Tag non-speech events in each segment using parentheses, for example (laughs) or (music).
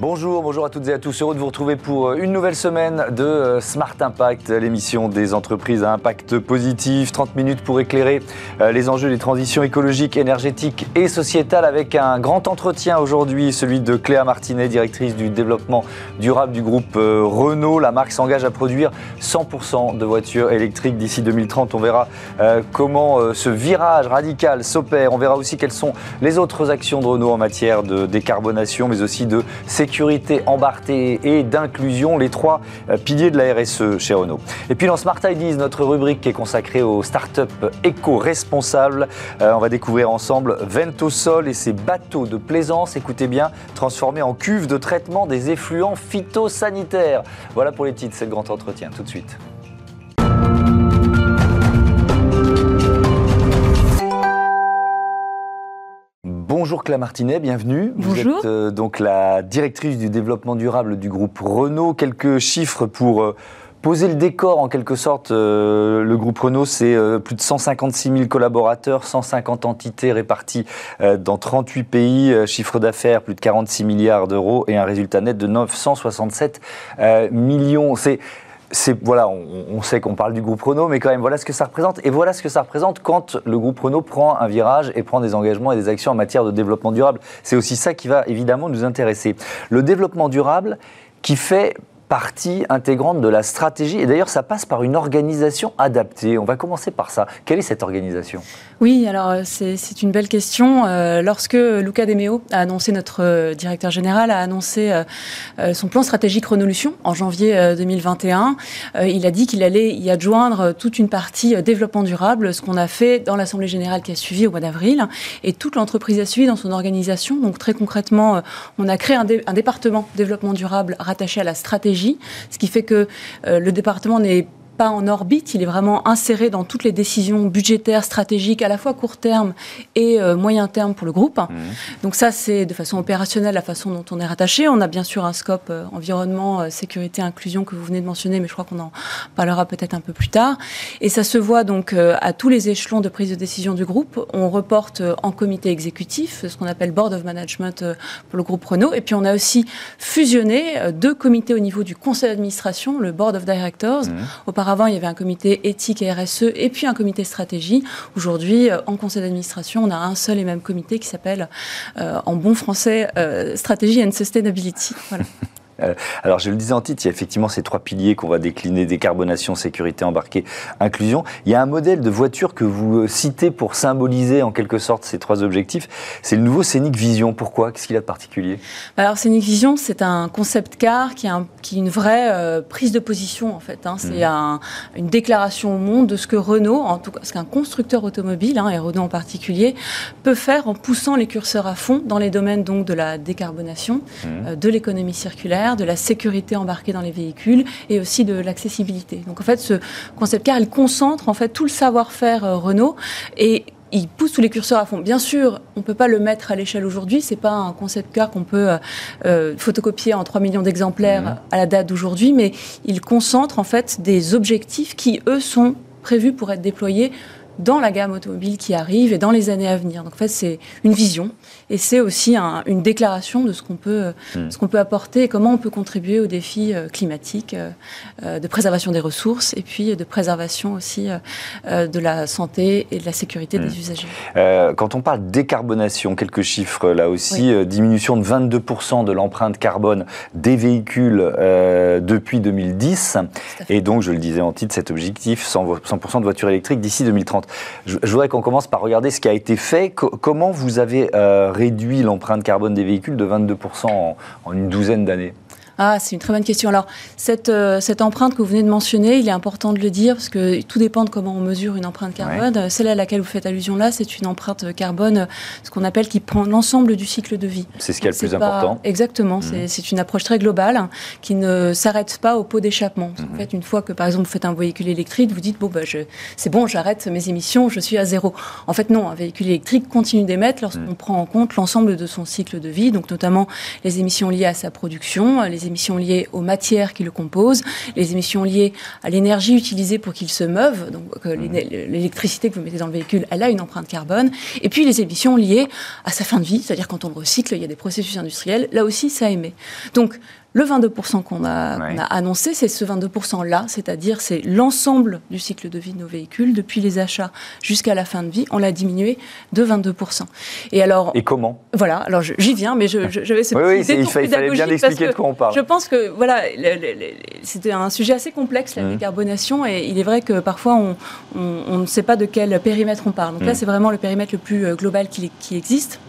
Bonjour, bonjour à toutes et à tous. Heureux de vous retrouver pour euh, une nouvelle semaine de euh, Smart Impact, l'émission des entreprises à impact positif. 30 minutes pour éclairer euh, les enjeux des transitions écologiques, énergétiques et sociétales avec un grand entretien aujourd'hui, celui de Cléa Martinet, directrice du développement durable du groupe Renault. La marque s'engage à produire 100% de voitures électriques d'ici 2030. On verra comment ce virage radical s'opère. On verra aussi quelles sont les autres actions de Renault en matière de décarbonation, mais aussi de sécurité sécurité embarquée et d'inclusion, les trois euh, piliers de la RSE chez Renault. Et puis dans Smart Ideas, notre rubrique qui est consacrée aux startups éco-responsables, euh, on va découvrir ensemble Ventosol et ses bateaux de plaisance, écoutez bien, transformés en cuves de traitement des effluents phytosanitaires. Voilà pour les titres, c'est le grand entretien, tout de suite. Bonjour Claire Martinet, bienvenue. Bonjour. Vous êtes euh, donc la directrice du développement durable du groupe Renault. Quelques chiffres pour euh, poser le décor en quelque sorte. Euh, le groupe Renault, c'est plus de 156 000 collaborateurs, 150 entités réparties dans 38 pays, chiffre d'affaires plus de 46 milliards d'euros et un résultat net de 967 millions. C'est voilà, on, sait qu'on parle du groupe Renault, mais quand même, voilà ce que ça représente. Et voilà ce que ça représente quand le groupe Renault prend un virage et prend des engagements et des actions en matière de développement durable. C'est aussi ça qui va évidemment nous intéresser. Le développement durable qui fait partie intégrante de la stratégie. Et d'ailleurs, ça passe par une organisation adaptée. On va commencer par ça. Quelle est cette organisation? Oui, alors euh, c'est une belle question. Euh, lorsque Luca De Meo a annoncé, notre euh, directeur général, a annoncé son plan stratégique Renolution en janvier 2021, il a dit qu'il allait y adjoindre toute une partie développement durable, ce qu'on a fait dans l'Assemblée générale qui a suivi au mois d'avril. Et toute l'entreprise a suivi dans son organisation. Donc très concrètement, on a créé un département développement durable rattaché à la stratégie ce qui fait que euh, le département n'est pas en orbite, il est vraiment inséré dans toutes les décisions budgétaires, stratégiques, à la fois court terme et euh, moyen terme pour le groupe. Mmh. Donc ça, c'est de façon opérationnelle la façon dont on est rattaché. On a bien sûr un scope euh, environnement, euh, sécurité, inclusion que vous venez de mentionner, mais je crois qu'on en parlera peut-être un peu plus tard. Et ça se voit donc à tous les échelons de prise de décision du groupe. On reporte en comité exécutif, ce qu'on appelle Board of Management pour le groupe Renault. Et puis on a aussi fusionné deux comités au niveau du conseil d'administration, le Board of Directors. Mmh. Auparavant, avant, il y avait un comité éthique et RSE et puis un comité stratégie. Aujourd'hui, euh, en conseil d'administration, on a un seul et même comité qui s'appelle, euh, en bon français, euh, Stratégie and Sustainability. Voilà. (laughs) Euh, alors, je le disais en titre, il y a effectivement ces trois piliers qu'on va décliner décarbonation, sécurité embarquée, inclusion. Il y a un modèle de voiture que vous euh, citez pour symboliser en quelque sorte ces trois objectifs. C'est le nouveau Scénic Vision. Pourquoi? Qu'est-ce qu'il a de particulier? Alors, Scénic Vision, c'est un concept car qui est, une vraie euh, prise de position en fait. Hein. C'est mmh. une déclaration au monde de ce que Renault, en tout cas, ce qu'un constructeur automobile, hein, et Renault en particulier, peut faire en poussant les curseurs à fond dans les domaines donc de la décarbonation, mmh. de l'économie circulaire de la sécurité embarquée dans les véhicules et aussi de l'accessibilité. Donc en fait, ce concept car, il concentre en fait tout le savoir-faire euh, Renault et il pousse tous les curseurs à fond. Bien sûr, on ne peut pas le mettre à l'échelle aujourd'hui. C'est pas un concept car qu'on peut euh, euh, photocopier en 3 millions d'exemplaires mmh. à la date d'aujourd'hui, mais il concentre en fait des objectifs qui, eux, sont prévus pour être déployés dans la gamme automobile qui arrive et dans les années à venir. Donc en fait, c'est une vision et c'est aussi une déclaration de ce qu'on peut, hmm. ce qu'on peut apporter et comment on peut contribuer aux défis euh, climatiques, euh, euh, de préservation des ressources et puis de préservation aussi de la santé et de la sécurité des hmm. usagers. quand on parle décarbonation, quelques chiffres là aussi, diminution de 22% de l'empreinte carbone des véhicules depuis 2010 et donc je le disais en titre, cet objectif 100% de voitures électriques d'ici 2030. Je, voudrais qu'on commence par regarder ce qui a été fait. comment vous avez euh, réduit l'empreinte carbone des véhicules de 22% en une douzaine d'années? Ah, c'est une très bonne question. Alors, cette, euh, cette empreinte que vous venez de mentionner, il est important de le dire parce que tout dépend de comment on mesure une empreinte carbone. Celle à laquelle vous faites allusion là, c'est une empreinte carbone, ce qu'on appelle qui prend l'ensemble du cycle de vie. C'est ce qui est le plus important. Exactement. Mmh. C'est une approche très globale qui ne s'arrête pas au pot d'échappement. En mmh. fait, une fois que, par exemple, vous faites un véhicule électrique, vous dites, bon, bah, c'est bon, j'arrête mes émissions, je suis à zéro. En fait, non, un véhicule électrique continue d'émettre lorsqu'on mmh. prend en compte l'ensemble de son cycle de vie, donc notamment les émissions liées à sa production, les émissions liées aux matières qui le composent, les émissions liées à l'énergie utilisée pour qu'il se meuve, donc mmh. l'électricité que vous mettez dans le véhicule, elle a une empreinte carbone, et puis les émissions liées à sa fin de vie, c'est-à-dire quand on le recycle, il y a des processus industriels, là aussi ça émet. Donc le 22% qu'on a, a, annoncé, c'est ce 22%-là, c'est-à-dire c'est l'ensemble du cycle de vie de nos véhicules, depuis les achats jusqu'à la fin de vie, on l'a diminué de 22%. Et alors Et comment? Voilà, alors j'y viens, mais je, je, vais oui, oui, il, fallait bien expliquer de quoi on parle. Je pense que voilà, c'était un sujet assez complexe la mmh. décarbonation, et il est vrai que parfois on, on, ne sait pas de quel périmètre on parle. Donc là, mmh. c'est vraiment le périmètre le plus euh, global qui, qui existe.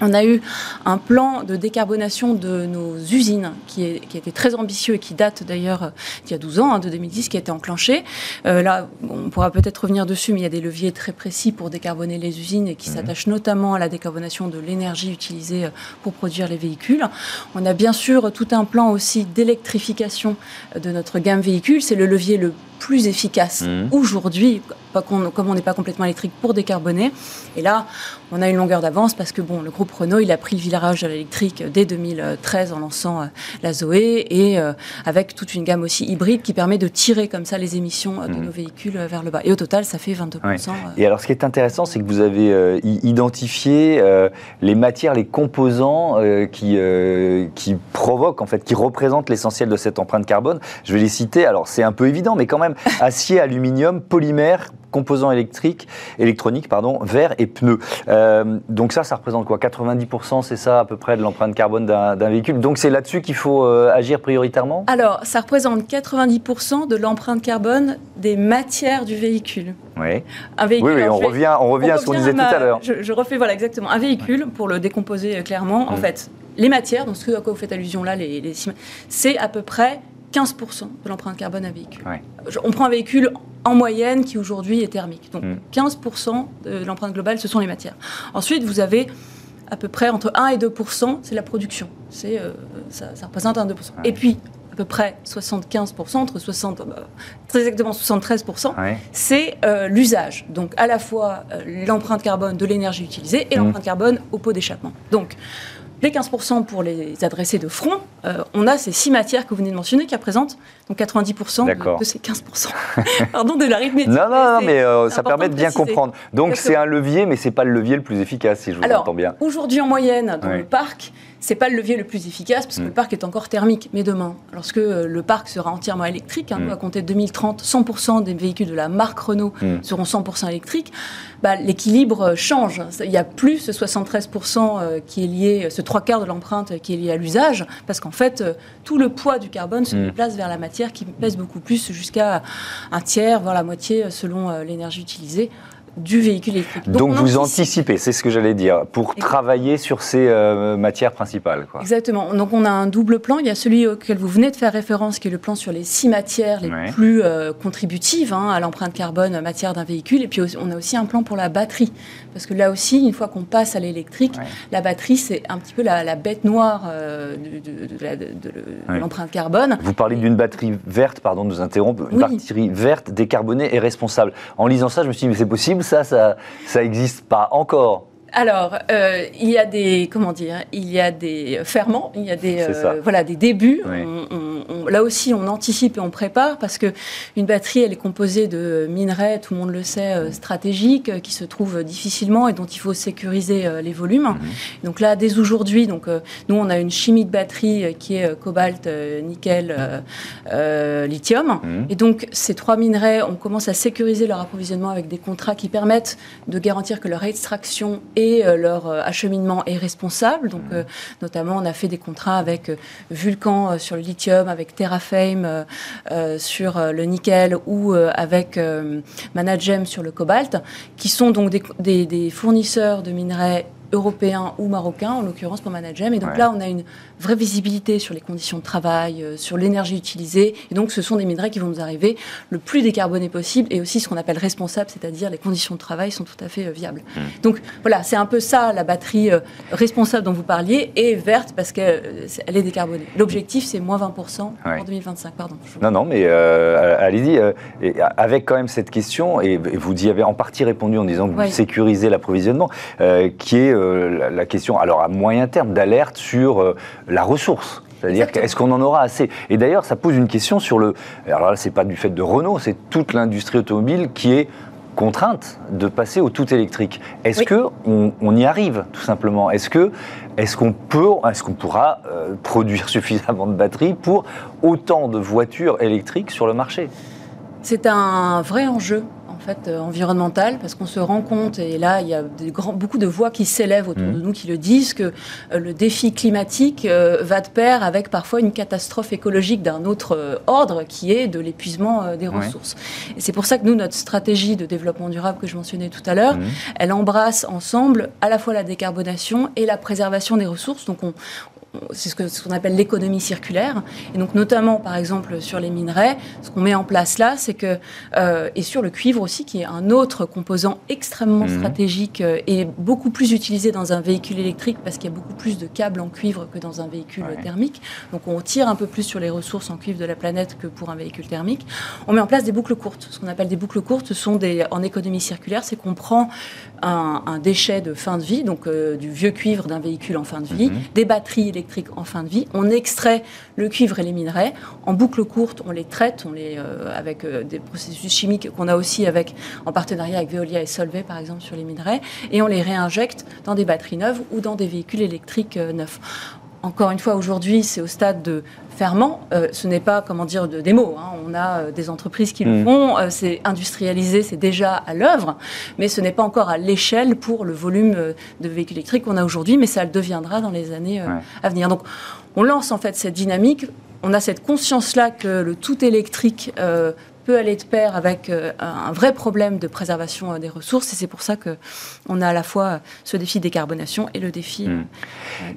On a eu un plan de décarbonation de nos usines qui, est, qui était très ambitieux et qui date d'ailleurs euh, d'il y a 12 ans, hein, de 2010, qui a été enclenché. Euh, là, on pourra peut-être revenir dessus, mais il y a des leviers très précis pour décarboner les usines et qui mhm. s'attachent notamment à la décarbonation de l'énergie utilisée euh, pour produire les véhicules. On a bien sûr tout un plan aussi d'électrification de notre gamme véhicule. C'est le levier le plus efficace mmh. aujourd'hui, comme on n'est pas complètement électrique, pour décarboner. Et là, on a une longueur d'avance parce que bon, le groupe Renault, il a pris le virage à l'électrique dès 2013 en lançant euh, la Zoé et euh, avec toute une gamme aussi hybride qui permet de tirer comme ça les émissions euh, de mmh. nos véhicules vers le bas. Et au total, ça fait 22%. Et alors, ce qui est intéressant, c'est que vous avez identifié les matières, les composants qui, qui provoquent, en fait, qui représentent l'essentiel de cette empreinte carbone. Je vais les citer. Alors, c'est un peu évident, mais quand même, (laughs) acier, aluminium, polymère, composants électriques, électroniques, pardon, verre et pneus. Euh, donc ça, ça représente quoi? 90%, c'est ça à peu près de l'empreinte carbone d'un véhicule. Donc c'est là-dessus qu'il faut euh, agir prioritairement? Alors, ça représente 90% de l'empreinte carbone des matières du véhicule. Oui. Un véhicule, oui, on, revient, on, revient, à ce qu'on disait tout à l'heure. Je, refais, voilà, exactement. Un véhicule, pour le décomposer euh, clairement, en mm. fait, les matières, donc ce à quoi vous faites allusion là, les, les c'est à peu près 15% de l'empreinte carbone à véhicule. On prend un véhicule en moyenne qui aujourd'hui est thermique. Donc 15% mm. de l'empreinte globale, ce sont les matières. Ensuite, vous avez à peu près entre 1 et 2%, c'est la production. C'est, euh, ça, représente 1 2%. Et puis, à peu près 75%, entre 60, bah, très exactement 73%, c'est euh, l'usage. Donc à la fois euh, l'empreinte carbone de l'énergie utilisée et mm. l'empreinte carbone au pot d'échappement. Donc les 15% pour les adresser de front, euh, on a ces six matières que vous venez de mentionner qui représentent donc 90% de, ces 15%. (laughs) Pardon de l'arithmétique. Non, non, non, mais euh, ça permet de bien comprendre. Donc c'est un levier, mais c'est pas le levier le plus efficace, si je vous entends bien. Aujourd'hui, en moyenne, dans le parc, c'est pas le levier le plus efficace parce que le mm. parc est encore thermique. Mais demain, lorsque euh, le parc sera entièrement électrique, hein, mm. à compter de 2030, 100% des véhicules de la marque Renault mm. seront 100% électriques, bah, l'équilibre change. Il n'y a plus ce 73% qui est lié, ce trois quarts de l'empreinte qui est lié à l'usage, parce qu'en fait, tout le poids du carbone se déplace vers la matière qui pèse beaucoup plus, jusqu'à un tiers, voire la moitié selon euh, l'énergie utilisée du véhicule électrique. Donc, vous anticipez, c'est ce que j'allais dire, pour travailler sur ces euh, matières principales. Exactement. Donc on a un double plan. Il y a celui auquel vous venez de faire référence, qui est le plan sur les six matières les plus euh, contributives hein, à l'empreinte carbone matière d'un véhicule. Et puis on a aussi un plan pour la batterie. Parce que là aussi, une fois qu'on passe à l'électrique, la batterie, c'est un petit peu la, bête noire euh, de, l'empreinte carbone. Vous parlez d'une batterie verte, pardon de nous interrompre, une batterie verte, décarbonée et responsable. En lisant ça, je me suis dit, mais c'est possible ça, ça, ça existe pas encore alors, euh, il y a des comment dire, il y a des ferments, il y a des euh, voilà des débuts. là aussi, on anticipe et on prépare parce que une batterie, elle est composée de minerais, tout le monde le sait, euh, stratégiques, qui se trouvent difficilement et dont il faut sécuriser les volumes. Mhm. Donc là, dès aujourd'hui, donc nous, on a une chimie de batterie qui est cobalt, nickel, lithium. Mhm. Et donc ces trois minerais, on commence à sécuriser leur approvisionnement avec des contrats qui permettent de garantir que leur extraction et euh, leur euh, acheminement est responsable. Donc, euh, notamment, on a fait des contrats avec Vulcan sur le lithium, avec Terrafame sur le nickel ou avec Managem sur le cobalt, qui sont donc des, des fournisseurs de minerais européens ou marocains, en l'occurrence pour Managem. Et donc là, on a une vraie visibilité sur les conditions de travail, euh, sur l'énergie utilisée. Et donc, ce sont des minerais qui vont nous arriver le plus décarbonés possible et aussi ce qu'on appelle responsable, c'est-à-dire les conditions de travail sont tout à fait euh, viables. Mmh. Donc, voilà, c'est un peu ça la batterie euh, responsable dont vous parliez et verte parce qu'elle est décarbonée. L'objectif, c'est moins 20% en 2025. Pardon. Non, non, mais allez-y. avec quand même cette question, et vous y avez en partie répondu en disant que vous sécurisez l'approvisionnement, qui est la, question, alors à moyen terme, d'alerte sur la ressource. C'est-à-dire est-ce qu'on en aura assez? Et d'ailleurs, ça pose une question sur le. Alors là, c'est pas du fait de Renault, c'est toute l'industrie automobile qui est contrainte de passer au tout électrique. Est-ce qu'on que on, y arrive tout simplement? Est-ce que est-ce qu'on peut, est-ce qu'on pourra euh, produire (laughs) suffisamment de batteries pour autant de voitures électriques sur le marché? C'est un vrai enjeu fait, euh, environnementale, parce qu'on se rend compte, et là, il y a beaucoup de voix qui s'élèvent autour de mmh. nous qui le disent, que euh, le défi climatique euh, va de pair avec parfois une catastrophe écologique d'un autre ordre, qui est de l'épuisement des ressources. Et c'est pour ça que nous, notre stratégie de développement durable que je mentionnais tout à l'heure, mmh. elle embrasse ensemble à la fois la décarbonation et la préservation des ressources. Donc on, c'est ce qu'on appelle l'économie circulaire. Et donc, notamment, par exemple, sur les minerais, ce qu'on met en place là, c'est que, euh, et sur le cuivre aussi, qui est un autre composant extrêmement mhm. stratégique euh, et beaucoup plus utilisé dans un véhicule électrique parce qu'il y a beaucoup plus de câbles en cuivre que dans un véhicule thermique. Donc, on tire un peu plus sur les ressources en cuivre de la planète que pour un véhicule thermique. On met en place des boucles courtes. Ce qu'on appelle des boucles courtes, ce sont des, en économie circulaire, c'est qu'on prend un, déchet de fin de vie, donc euh, du vieux cuivre d'un véhicule en fin de vie, mhm. des batteries électriques en fin de vie. On extrait le cuivre et les minerais. En boucle courte, on les traite on les, euh, avec euh, des processus chimiques qu'on a aussi avec, en partenariat avec Veolia et Solvay, par exemple, sur les minerais. Et on les réinjecte dans des batteries neuves ou dans des véhicules électriques neufs encore une fois, aujourd'hui, c'est au stade de ferment. Euh, ce n'est pas, comment dire, de démo. Hein. On a euh, des entreprises qui le mm. font. Euh, c'est industrialisé, c'est déjà à l'œuvre. Mais ce n'est pas encore à l'échelle pour le volume de véhicules électriques qu'on a aujourd'hui. Mais ça le deviendra dans les années à venir. Donc, on lance en fait cette dynamique. On a cette conscience-là que le tout électrique peut aller de pair avec euh, un vrai problème de préservation euh, des ressources. Et c'est pour ça qu'on a à la fois ce défi de décarbonation et le défi. Euh,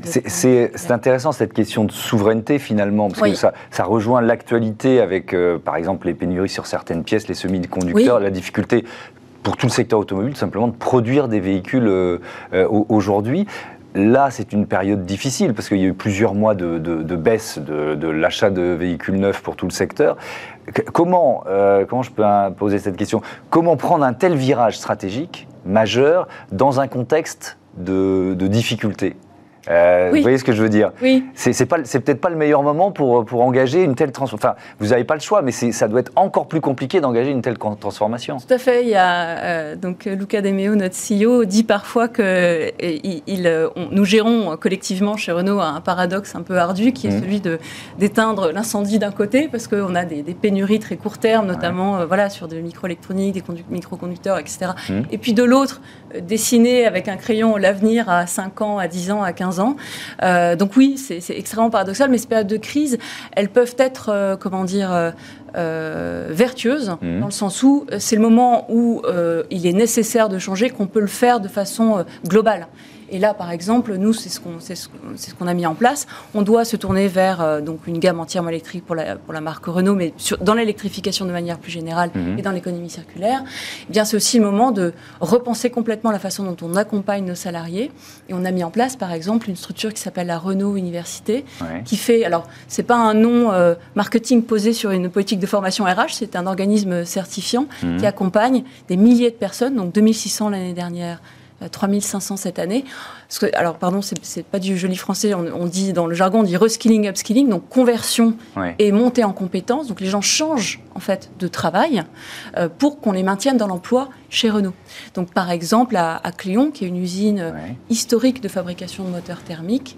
c'est intéressant cette question de souveraineté finalement, parce que ça, ça rejoint l'actualité avec, par exemple, les pénuries sur certaines pièces, les semi-conducteurs, la difficulté pour tout le secteur automobile, simplement de produire des véhicules aujourd'hui. Là, c'est une période difficile parce qu'il y a eu plusieurs mois de, baisse de, l'achat de véhicules neufs pour tout le secteur. Comment, euh, comment je peux poser cette question? Comment prendre un tel virage stratégique majeur dans un contexte de, de difficulté? Euh, vous voyez ce que je veux dire Oui. C'est peut-être pas le meilleur moment pour, pour engager une telle transformation. Enfin, vous n'avez pas le choix, mais ça doit être encore plus compliqué d'engager une telle transformation. Tout à fait. Il y a euh, donc Luca Demeo, notre CEO, dit parfois que il, nous gérons collectivement chez Renault un paradoxe un peu ardu, qui est mmh. celui d'éteindre l'incendie d'un côté, parce qu'on a des, pénuries très court terme, notamment euh, voilà sur des microélectroniques, des microconducteurs, etc. Mmh. Et puis de l'autre, dessiner avec un crayon l'avenir à 5 ans, à 10 ans, à 15 ans. Euh, donc oui, c'est extrêmement paradoxal, mais ces périodes de crise, elles peuvent être, euh, comment dire, euh, vertueuses, mmh. dans le sens où c'est le moment où il est nécessaire de changer, qu'on peut le faire de façon globale. Et là, par exemple, nous, c'est ce qu'on ce a mis en place. On doit se tourner vers euh, donc une gamme entièrement électrique pour la, pour la marque Renault, mais dans l'électrification de manière plus générale mhm. et dans l'économie circulaire. Eh bien, c'est aussi le moment de repenser complètement la façon dont on accompagne nos salariés. Et on a mis en place, par exemple, une structure qui s'appelle la Renault Université, qui fait, alors, c'est pas un nom euh, marketing posé sur une politique de formation RH, c'est un organisme certifiant mhm. qui accompagne des milliers de personnes, donc 2600 l'année dernière 3500 cette année. alors, pardon, c'est pas du joli français, on, dit dans le jargon, on dit reskilling, upskilling, donc conversion et montée en compétences. Donc les gens changent en fait de travail euh, pour qu'on les maintienne dans l'emploi chez Renault. Donc par exemple, à, à Cléon, qui est une usine historique de fabrication de moteurs thermiques,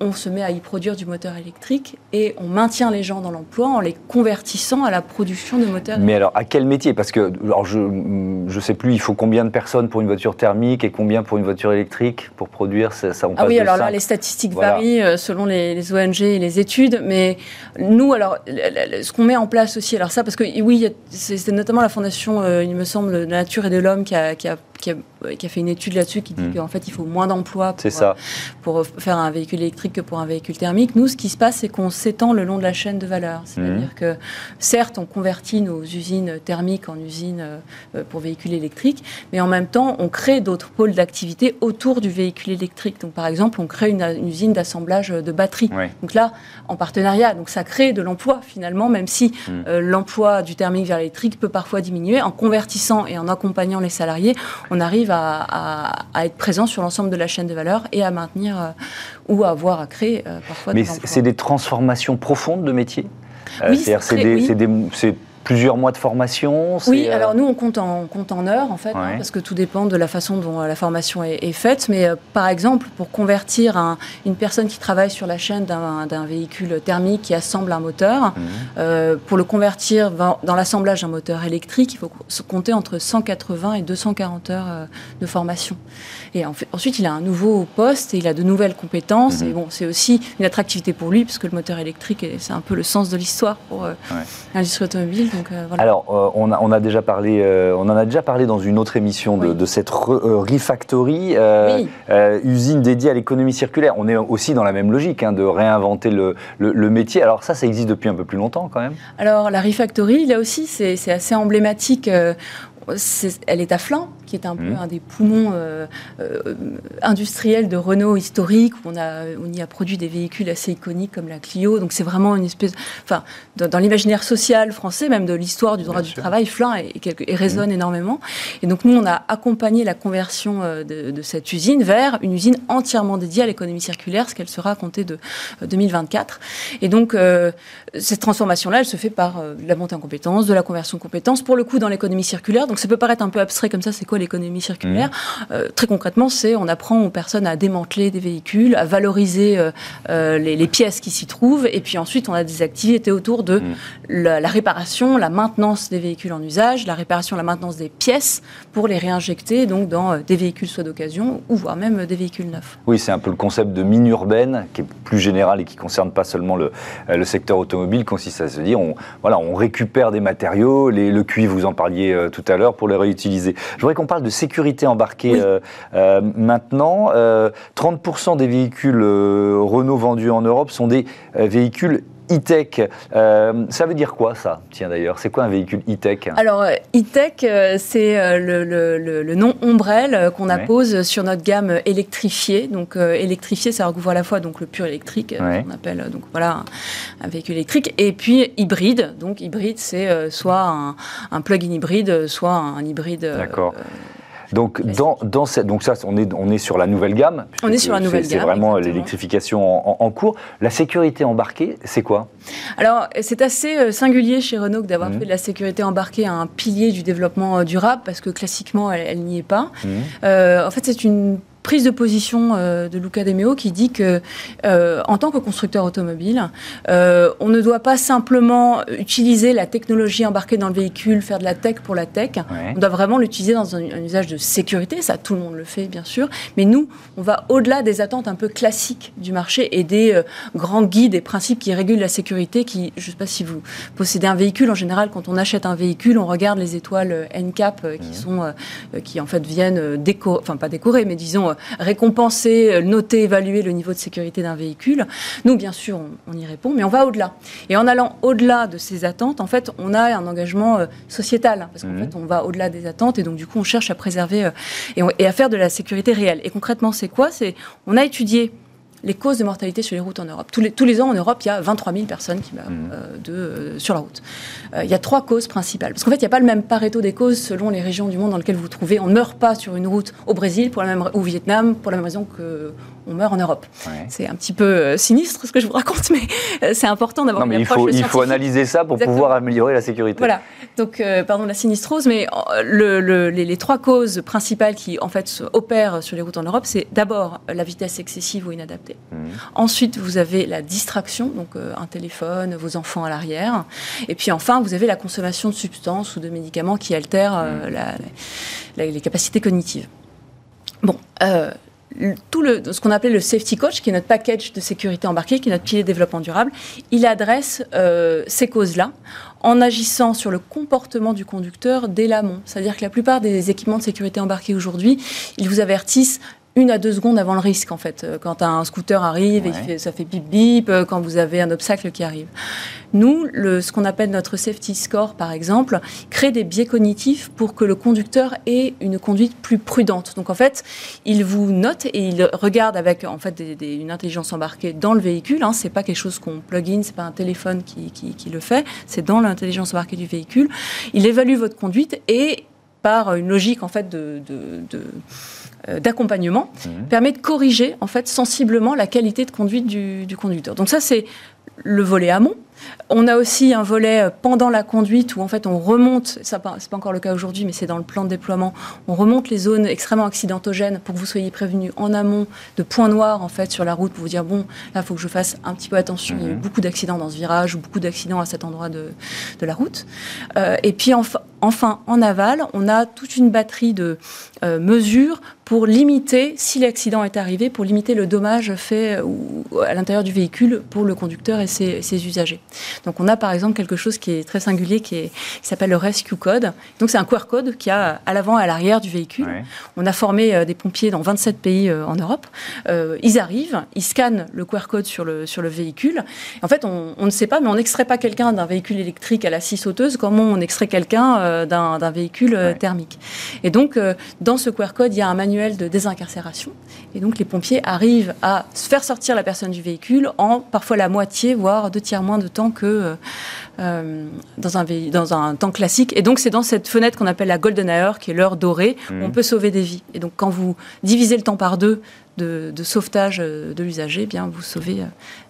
on se met à y produire du moteur électrique et on maintient les gens dans l'emploi en les convertissant à la production de moteurs. Mais alors, à quel métier? Parce que, alors je ne sais plus, il faut combien de personnes pour une voiture thermique et combien pour une voiture électrique pour produire ça, ça Ah oui, alors là, les statistiques varient euh, selon les, ONG et les études, mais nous, alors, ce qu'on met en place aussi, alors ça, parce que oui, c'est notamment la Fondation, euh, il me semble, de la nature et de l'homme qui a, qui a qui a, fait une étude là-dessus qui dit hmm. qu'en fait, il faut moins d'emplois pour, euh, pour, faire un véhicule électrique que pour un véhicule thermique. Nous, ce qui se passe, c'est qu'on s'étend le long de la chaîne de valeur. C'est-à-dire hmm. que, certes, on convertit nos usines thermiques en usines euh, pour véhicules électriques, mais en même temps, on crée d'autres pôles d'activité autour du véhicule électrique. Donc, par exemple, on crée une, usine d'assemblage de batteries. Donc là, en partenariat, donc ça crée de l'emploi finalement, même si hmm. euh, l'emploi du thermique vers l'électrique peut parfois diminuer. En convertissant et en accompagnant les salariés, on arrive arrive à, être présent sur l'ensemble de la chaîne de valeur et à maintenir ou à avoir à créer parfois. Mais c'est des transformations profondes de métiers? Oui, c'est plusieurs mois de formation Oui, euh, alors nous, on compte en, compte en heures, en fait, hein, parce que tout dépend de la façon dont euh, la formation est, faite. Mais euh, par exemple, pour convertir une personne qui travaille sur la chaîne d'un véhicule thermique qui assemble un moteur, mhm. pour le convertir dans, l'assemblage d'un moteur électrique, il faut compter entre 180 et 240 heures de formation. Et ensuite, il a un nouveau poste et il a de nouvelles compétences. Mhm. Et bon, c'est aussi une attractivité pour lui, puisque le moteur électrique, c'est un peu le sens de l'histoire pour l'industrie automobile. Euh, Alors, euh, on, a, déjà parlé, euh, on en a déjà parlé dans une autre émission de, cette Refactory, usine dédiée à l'économie circulaire. On est aussi dans la même logique hein, de réinventer le, métier. Alors ça, ça existe depuis un peu plus longtemps quand même. Alors la Refactory, là aussi, c'est assez emblématique elle est à Flins, qui est un peu mmh. un des poumons euh, euh, industriels de Renault historique, où on, a, on y a produit des véhicules assez iconiques comme la Clio. Donc c'est vraiment une espèce, enfin, dans, l'imaginaire social français, même de l'histoire du droit du travail, Flins et, résonne mmh. énormément. Et donc nous, on a accompagné la conversion euh, de, cette usine vers une usine entièrement dédiée à l'économie circulaire, ce qu'elle sera à compter de 2024. Et donc cette transformation-là, elle se fait par la montée en compétences, de la conversion de compétences, pour le coup dans l'économie circulaire. Donc ça peut paraître un peu abstrait comme ça, c'est quoi l'économie circulaire mmh. euh, Très concrètement, c'est on apprend aux personnes à démanteler des véhicules, à valoriser euh, euh, les, pièces qui s'y trouvent, et puis ensuite on a des activités autour de mmh. la, réparation, la maintenance des véhicules en usage, la réparation, la maintenance des pièces pour les réinjecter donc dans des véhicules soit d'occasion ou voire même des véhicules neufs. Oui, c'est un peu le concept de mine urbaine qui est plus général et qui concerne pas seulement le, le secteur automobile, consiste à se dire on, voilà, on récupère des matériaux, les, le cuivre, vous en parliez tout à l'heure pour les réutiliser. Je voudrais qu'on parle de sécurité embarquée euh, euh, maintenant. 30% euh, des véhicules Renault vendus en Europe sont des véhicules e-tech. Euh, ça veut dire quoi ça? Tiens d'ailleurs, c'est quoi un véhicule e-tech? Alors euh, e-tech, euh, c'est le, nom ombrelle qu'on appose sur notre gamme électrifiée. Donc électrifié, ça recouvre à la fois donc le pur électrique, qu'on appelle donc voilà un, véhicule électrique, et puis hybride. Donc hybride, c'est soit un, un plug-in hybride, soit un hybride. D'accord. Donc, dans, dans cette, donc ça, on est, on est sur la nouvelle gamme. On est sur la nouvelle gamme. C'est vraiment l'électrification en, cours. La sécurité embarquée, c'est quoi? Alors, c'est assez euh, singulier chez Renault d'avoir mmh. fait de la sécurité embarquée un pilier du développement euh, durable, parce que classiquement, elle, n'y est pas. Mmh. Euh, en fait, c'est une prise de position euh, de Luca De Meo qui dit que, euh, en tant que constructeur automobile, euh, on ne doit pas simplement utiliser la technologie embarquée dans le véhicule, faire de la tech pour la tech. On doit vraiment l'utiliser dans un, usage de sécurité. Ça, tout le monde le fait, bien sûr. Mais nous, on va au-delà des attentes un peu classiques du marché et des grands guides et principes qui régulent la sécurité. Qui, je ne sais pas si vous possédez un véhicule. En général, quand on achète un véhicule, on regarde les étoiles NCAP qui sont, qui en fait viennent décorer, enfin pas décorer, mais disons euh, récompenser, euh, noter, évaluer le niveau de sécurité d'un véhicule. Nous, bien sûr, on, y répond, mais on va au-delà. Et en allant au-delà de ces attentes, en fait, on a un engagement euh, sociétal, parce qu'en mhm. fait, on va au-delà des attentes, et donc du coup, on cherche à préserver et, et, à faire de la sécurité réelle. Et concrètement, c'est quoi? C'est on a étudié les causes de mortalité sur les routes en Europe. Tous les, tous les ans en Europe, il y a 23 000 personnes qui meurent mmh. euh, de, euh, sur la route. Euh, il y a trois causes principales. Parce qu'en fait, il n'y a pas le même pareto des causes selon les régions du monde dans lesquelles vous vous trouvez. On ne meurt pas sur une route au Brésil pour la même, ou au Vietnam pour la même raison que on meurt en Europe. C'est un petit peu sinistre ce que je vous raconte, mais c'est important d'avoir une il faut, il faut analyser ça pour pouvoir améliorer la sécurité. Voilà. Donc, pardon, la sinistrose, mais les, trois causes principales qui, en fait, opèrent sur les routes en Europe, c'est d'abord la vitesse excessive ou inadaptée. Mmh. Ensuite, vous avez la distraction, donc un téléphone, vos enfants à l'arrière. Et puis enfin, vous avez la consommation de substances ou de médicaments qui altèrent mmh. les capacités cognitives. Bon, tout le, ce qu'on appelait le safety coach, qui est notre package de sécurité embarqué, qui est notre pilier de développement durable, il adresse euh, ces causes-là en agissant sur le comportement du conducteur dès l'amont. C'est-à-dire que la plupart des équipements de sécurité embarqués aujourd'hui, ils vous avertissent une à deux secondes avant le risque, en fait. Euh, quand un scooter arrive, et fait, ça fait bip bip, euh, quand vous avez un obstacle qui arrive. Nous, le, ce qu'on appelle notre safety score, par exemple, crée des biais cognitifs pour que le conducteur ait une conduite plus prudente. Donc, en fait, il vous note et il regarde avec, en fait, une intelligence embarquée dans le véhicule. Hein, c'est pas quelque chose qu'on plug in, c'est pas un téléphone qui, qui, qui le fait, c'est dans l'intelligence embarquée du véhicule. Il évalue votre conduite et par une logique en fait de, d'accompagnement mmh. permet de corriger en fait sensiblement la qualité de conduite du, du conducteur. Donc ça c'est le volet amont. On a aussi un volet euh, pendant la conduite où en fait on remonte, ça c'est pas encore le cas aujourd'hui, mais c'est dans le plan de déploiement, on remonte les zones extrêmement accidentogènes pour que vous soyez prévenus en amont de points noirs en fait sur la route pour vous dire bon là il faut que je fasse un petit peu attention, il y a eu mhm. beaucoup d'accidents dans ce virage ou beaucoup d'accidents à cet endroit de, la route. Euh, et puis enfin, enfin en aval, on a toute une batterie de euh, mesures pour limiter, si l'accident est arrivé, pour limiter le dommage fait à l'intérieur du véhicule pour le conducteur et ses usagers. Donc on a par exemple quelque chose qui est très singulier qui, s'appelle le Rescue Code. Donc c'est un QR code qui a à l'avant et à l'arrière du véhicule. On a formé euh, des pompiers dans 27 pays euh, en Europe. Euh, ils arrivent, ils scannent le QR code sur le, sur le véhicule. En fait, on, ne sait pas, mais on n'extrait pas quelqu'un d'un véhicule électrique à la scie sauteuse comment on extrait quelqu'un d'un véhicule thermique. Et donc dans ce QR code, il y a un manuel de désincarcération. Et donc les pompiers arrivent à faire sortir la personne du véhicule en parfois la moitié, voire deux tiers moins de temps que euh, euh, dans, un, dans un temps classique. Et donc, c'est dans cette fenêtre qu'on appelle la golden hour, qui est l'heure dorée, où on mmh. peut sauver des vies. Et donc, quand vous divisez le temps par deux de, sauvetage euh, de l'usager, eh bien, vous sauvez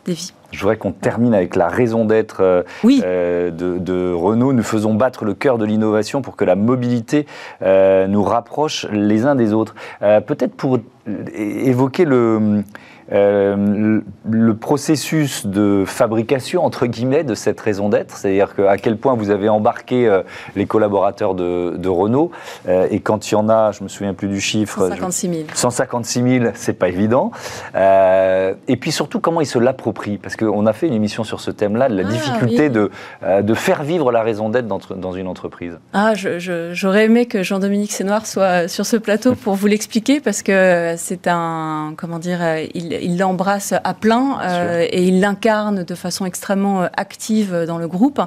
des vies. Je voudrais qu'on termine avec la raison d'être de, Renault. Nous faisons battre le cœur de l'innovation pour que la mobilité nous rapproche les uns des autres. Peut-être pour évoquer le, euh, le processus de fabrication, entre guillemets, de cette raison d'être, c'est-à-dire à quel point vous avez embarqué euh, les collaborateurs de, Renault, euh, et quand il y en a, je me souviens plus du chiffre... 156 000. 156 000, c'est pas évident. et puis surtout, comment ils se l'approprient, parce qu'on a fait une émission sur ce thème-là, de la ah, difficulté de, de faire vivre la raison d'être dans, dans, une entreprise. Ah, j'aurais aimé que Jean-Dominique Sénoir soit sur ce plateau pour vous l'expliquer, parce que c'est un, comment dire, il, il l'embrasse à plein euh, et il l'incarne de façon extrêmement euh, active dans le groupe.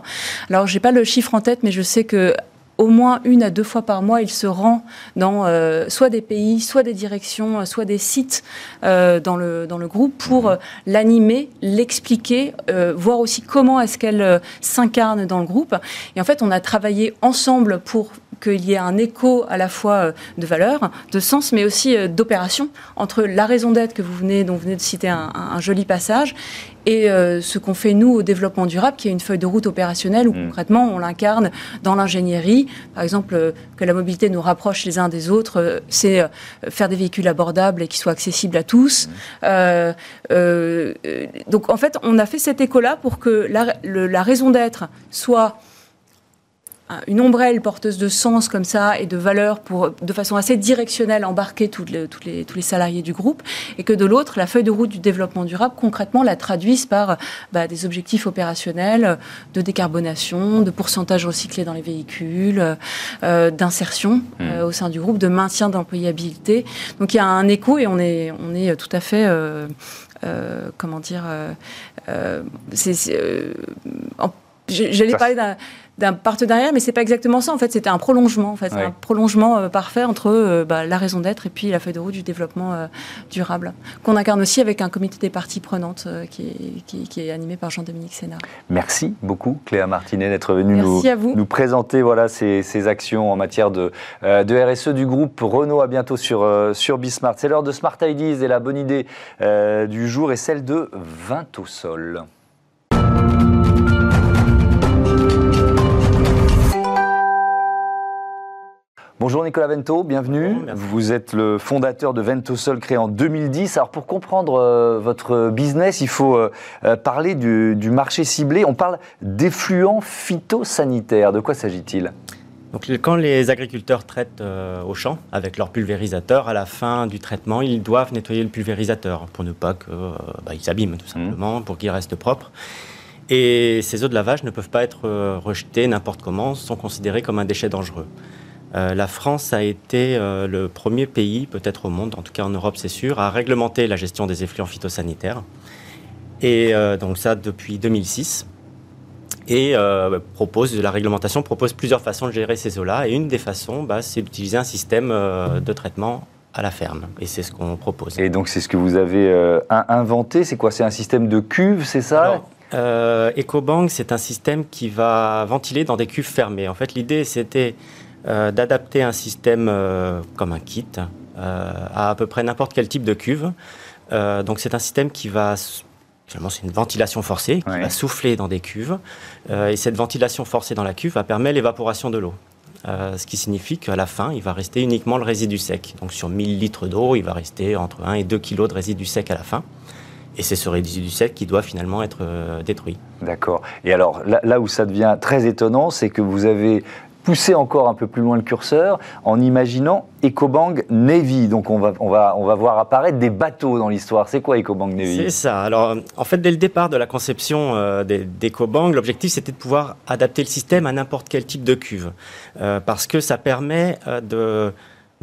Alors, j'ai pas le chiffre en tête, mais je sais que au moins une à deux fois par mois, il se rend dans euh, soit des pays, soit des directions, soit des sites dans, le, dans le groupe pour mhm. l'animer, l'expliquer, voir aussi comment est-ce qu'elle s'incarne dans le groupe. Et en fait, on a travaillé ensemble pour qu'il y ait un écho à la fois euh, de valeur, de sens, mais aussi euh, d'opération entre la raison d'être que vous venez, dont vous venez de citer un, joli passage, et euh, ce qu'on fait nous au développement durable, qui est une feuille de route opérationnelle où mm. concrètement on l'incarne dans l'ingénierie. Par exemple, que la mobilité nous rapproche les uns des autres, c'est faire des véhicules abordables et qui soient accessibles à tous. Mm. donc en fait, on a fait cet écho-là pour que la, la raison d'être soit une ombrelle porteuse de sens comme ça et de valeur pour, de façon assez directionnelle, embarquer tous les, salariés du groupe, et que de l'autre, la feuille de route du développement durable, concrètement, la traduise par bah, des objectifs opérationnels de décarbonation, de pourcentage recyclé dans les véhicules, euh, d'insertion mmh. euh, au sein du groupe, de maintien d'employabilité. Donc il y a un écho et on est, on est tout à fait... Euh, comment dire, j'allais parler d'un partenariat, mais c'est pas exactement ça. En fait, c'était un prolongement, en fait, un prolongement euh, parfait entre euh, bah, la raison d'être et puis la feuille de route du développement euh, durable, qu'on incarne aussi avec un comité des parties prenantes qui est, qui, est, animé par Jean-Dominique Sénat. Merci beaucoup, Cléa Martinet, d'être venue nous, nous, présenter voilà ces, ces, actions en matière de, de RSE du groupe Renault. À bientôt sur sur Bismart. C'est l'heure de Smart Ideas et la bonne idée du jour est celle de 20 Bonjour Nicolas Vento, bienvenue. vous êtes le fondateur de Ventosol créé en 2010. Alors pour comprendre euh, votre business, il faut euh, euh, parler du, marché ciblé. On parle d'effluents phytosanitaires. De quoi s'agit-il? Donc, quand les agriculteurs traitent au champ avec leur pulvérisateur, à la fin du traitement, ils doivent nettoyer le pulvérisateur pour ne pas qu'ils bah, s'abîment tout simplement, mmh. pour qu'il reste propre. Et ces eaux de lavage ne peuvent pas être rejetées n'importe comment, sont considérées comme un déchet dangereux. Euh, la France a été euh, le premier pays, peut-être au monde, en tout cas en Europe c'est sûr, à réglementer la gestion des effluents phytosanitaires. Et euh, donc ça depuis 2006. Et propose, la réglementation propose plusieurs façons de gérer ces eaux-là. Et une des façons, bah, c'est d'utiliser un système de traitement à la ferme. Et c'est ce qu'on propose. Et donc c'est ce que vous avez inventé. C'est quoi? C'est un système de cuve, c'est ça? EcoBank, c'est un système qui va ventiler dans des cuves fermées. En fait, l'idée, c'était d'adapter un système comme un kit à à peu près n'importe quel type de cuve. donc c'est un système qui va c'est une ventilation forcée qui va souffler dans des cuves. et cette ventilation forcée dans la cuve va permettre l'évaporation de l'eau. Euh, ce qui signifie qu'à la fin, il va rester uniquement le résidu sec. Donc sur 1000 litres d'eau, il va rester entre 1 et 2 kg de résidu sec à la fin. Et c'est ce résidu sec qui doit finalement être euh, détruit. D'accord. Et alors là, où ça devient très étonnant, c'est que vous avez pousser encore un peu plus loin le curseur en imaginant EcoBank Navy. Donc on va, on va, on va voir apparaître des bateaux dans l'histoire. C'est quoi EcoBank Navy? C'est ça. Alors en fait, dès le départ de la conception euh, d'EcoBank, l'objectif c'était de pouvoir adapter le système à n'importe quel type de cuve. Euh, parce que ça permet euh, de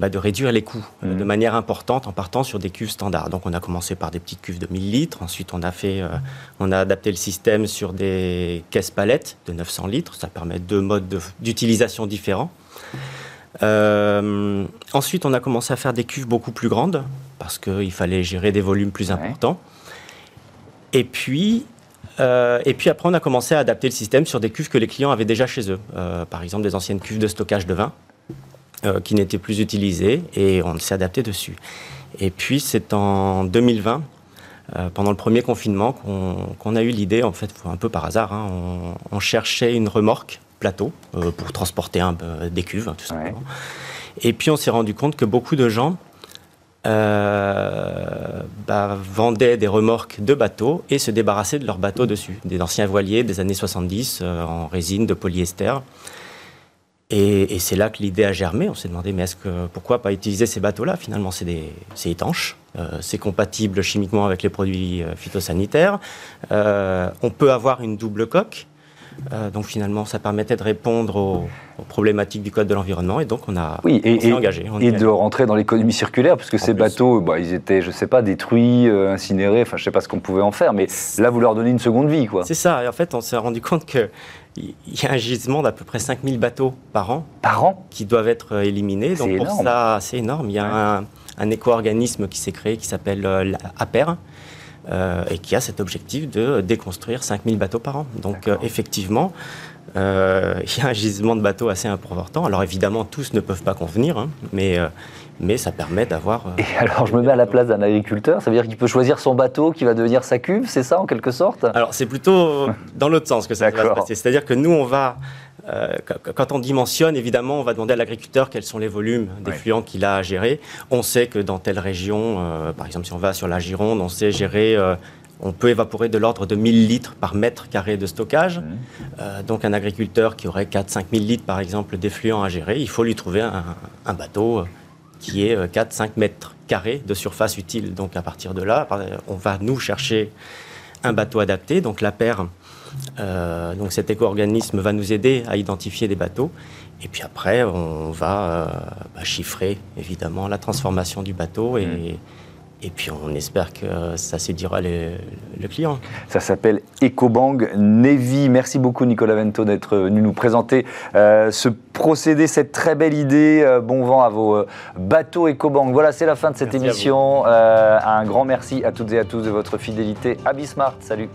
bah, de réduire les coûts euh, de mhm. manière importante en partant sur des cuves standards. Donc on a commencé par des petites cuves de 1000 litres, ensuite on a, fait, euh, on a adapté le système sur des caisses palettes de 900 litres, ça permet deux modes d'utilisation différents. Euh, ensuite on a commencé à faire des cuves beaucoup plus grandes parce qu'il fallait gérer des volumes plus importants. Et puis, et puis après, on a commencé à adapter le système sur des cuves que les clients avaient déjà chez eux. par exemple, des anciennes cuves de stockage de vin. Euh, qui n'était plus utilisé et on s'est adapté dessus. Et puis c'est en 2020, euh, pendant le premier confinement, qu'on a eu l'idée, en fait, un peu par hasard, hein, on, cherchait une remorque plateau euh, pour transporter un, des cuves, tout simplement. Et puis on s'est rendu compte que beaucoup de gens bah, vendaient des remorques de bateaux et se débarrassaient de leurs bateaux dessus. Des anciens voiliers des années 70 en résine de polyester. Et, c'est là que l'idée a germé. On s'est demandé, mais est-ce que pourquoi pas utiliser ces bateaux-là Finalement, c'est étanche, euh, c'est compatible chimiquement avec les produits euh, phytosanitaires. Euh, on peut avoir une double coque. Donc finalement, ça permettait de répondre aux, problématiques du code de l'environnement. Et donc on a oui, et, engagé. et de rentrer dans l'économie circulaire, parce que ces bateaux, bah, ils étaient, je ne sais pas, détruits, incinérés. Enfin, je ne sais pas ce qu'on pouvait en faire, mais là, vous leur donnez une seconde vie, quoi. C'est ça. Et en fait, on s'est rendu compte que il y a un gisement d'à peu près 5000 bateaux par an. Par an Qui doivent être euh, éliminés. Donc pour ça, c'est énorme. Il y a un, éco-organisme qui s'est créé qui s'appelle euh, APER. Euh, et qui a cet objectif de déconstruire 5000 bateaux par an. Donc effectivement, (laughs) il y a un gisement de bateaux assez important. Alors évidemment, tous ne peuvent pas convenir, hein, mais mais ça permet d'avoir. Euh, Et alors, je me mets à la place d'un agriculteur, ça veut dire qu'il peut choisir son bateau qui va devenir sa cuve, c'est ça en quelque sorte? Alors, c'est plutôt dans l'autre sens que ça va se passer. C'est-à-dire que nous, on va. Euh, quand on dimensionne, évidemment, on va demander à l'agriculteur quels sont les volumes d'effluents qu'il a à gérer. On sait que dans telle région, euh, par exemple, si on va sur la Gironde, on sait gérer on peut évaporer de l'ordre de 1000 litres par mètre carré de stockage. Mmh. donc un agriculteur qui aurait 4-5 000 litres, par exemple, d'effluents à gérer, il faut lui trouver un bateau qui est 4-5 euh, mètres carrés de surface utile. Donc à partir de là, on va nous chercher un bateau adapté. Donc la paire, euh, donc cet éco-organisme va nous aider à identifier des bateaux. Et puis après, on va euh, bah, chiffrer évidemment la transformation du bateau et, mmh. Et puis on espère que ça séduira le, client. Ça s'appelle EcoBang Navy. Merci beaucoup Nicolas Vento d'être venu nous présenter euh, ce procédé, cette très belle idée. Euh, bon vent à vos euh, bateaux EcoBang. Voilà, c'est la fin de cette émission. un grand merci à toutes et à tous de votre fidélité à Bismart. Salut.